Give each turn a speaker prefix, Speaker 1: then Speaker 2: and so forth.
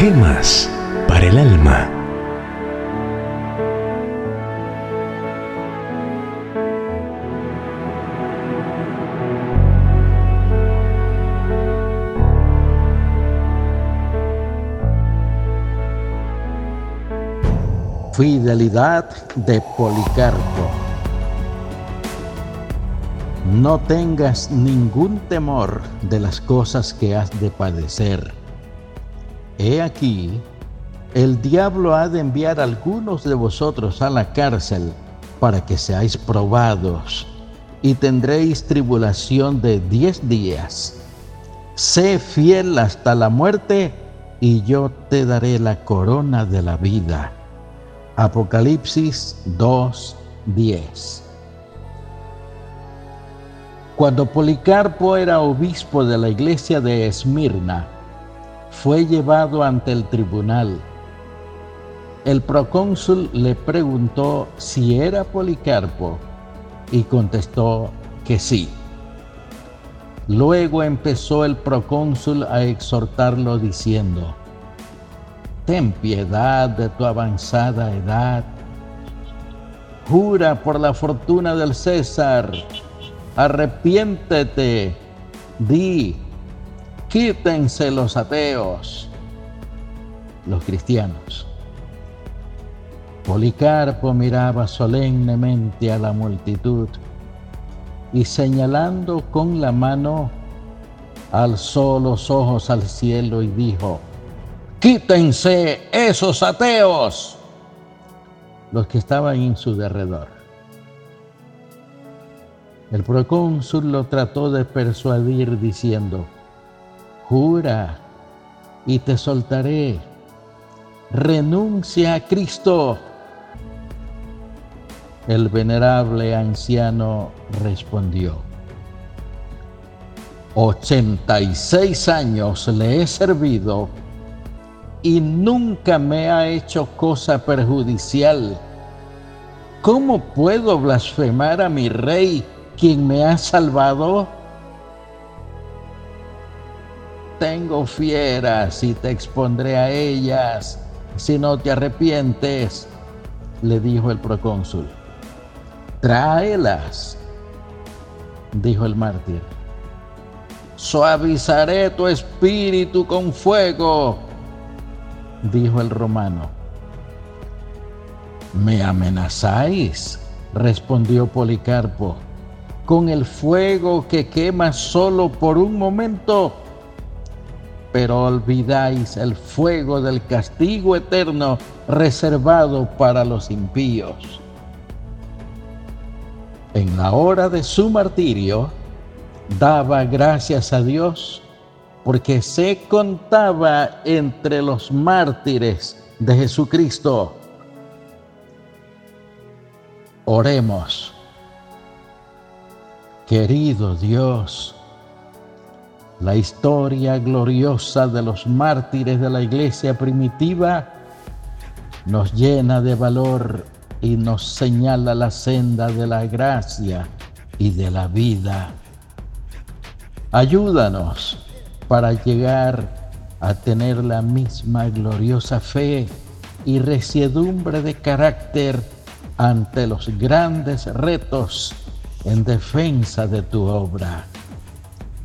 Speaker 1: Gemas para el alma.
Speaker 2: Fidelidad de Policarpo. No tengas ningún temor de las cosas que has de padecer. He aquí, el diablo ha de enviar a algunos de vosotros a la cárcel para que seáis probados y tendréis tribulación de diez días. Sé fiel hasta la muerte y yo te daré la corona de la vida. Apocalipsis 2:10 Cuando Policarpo era obispo de la iglesia de Esmirna, fue llevado ante el tribunal. El procónsul le preguntó si era Policarpo y contestó que sí. Luego empezó el procónsul a exhortarlo diciendo, ten piedad de tu avanzada edad. Jura por la fortuna del César, arrepiéntete, di, quítense los ateos, los cristianos. Policarpo miraba solemnemente a la multitud y señalando con la mano, alzó los ojos al cielo y dijo, quítense esos ateos, los que estaban en su derredor. El procónsul lo trató de persuadir diciendo, jura y te soltaré, renuncia a Cristo. El venerable anciano respondió, 86 años le he servido y nunca me ha hecho cosa perjudicial. ¿Cómo puedo blasfemar a mi rey, quien me ha salvado? Tengo fieras y te expondré a ellas si no te arrepientes, le dijo el procónsul. Tráelas, dijo el mártir. Suavizaré tu espíritu con fuego dijo el romano. ¿Me amenazáis? respondió Policarpo, con el fuego que quema solo por un momento, pero olvidáis el fuego del castigo eterno reservado para los impíos. En la hora de su martirio, daba gracias a Dios porque se contaba entre los mártires de Jesucristo. Oremos. Querido Dios, la historia gloriosa de los mártires de la iglesia primitiva nos llena de valor y nos señala la senda de la gracia y de la vida. Ayúdanos para llegar a tener la misma gloriosa fe y resiedumbre de carácter ante los grandes retos en defensa de tu obra.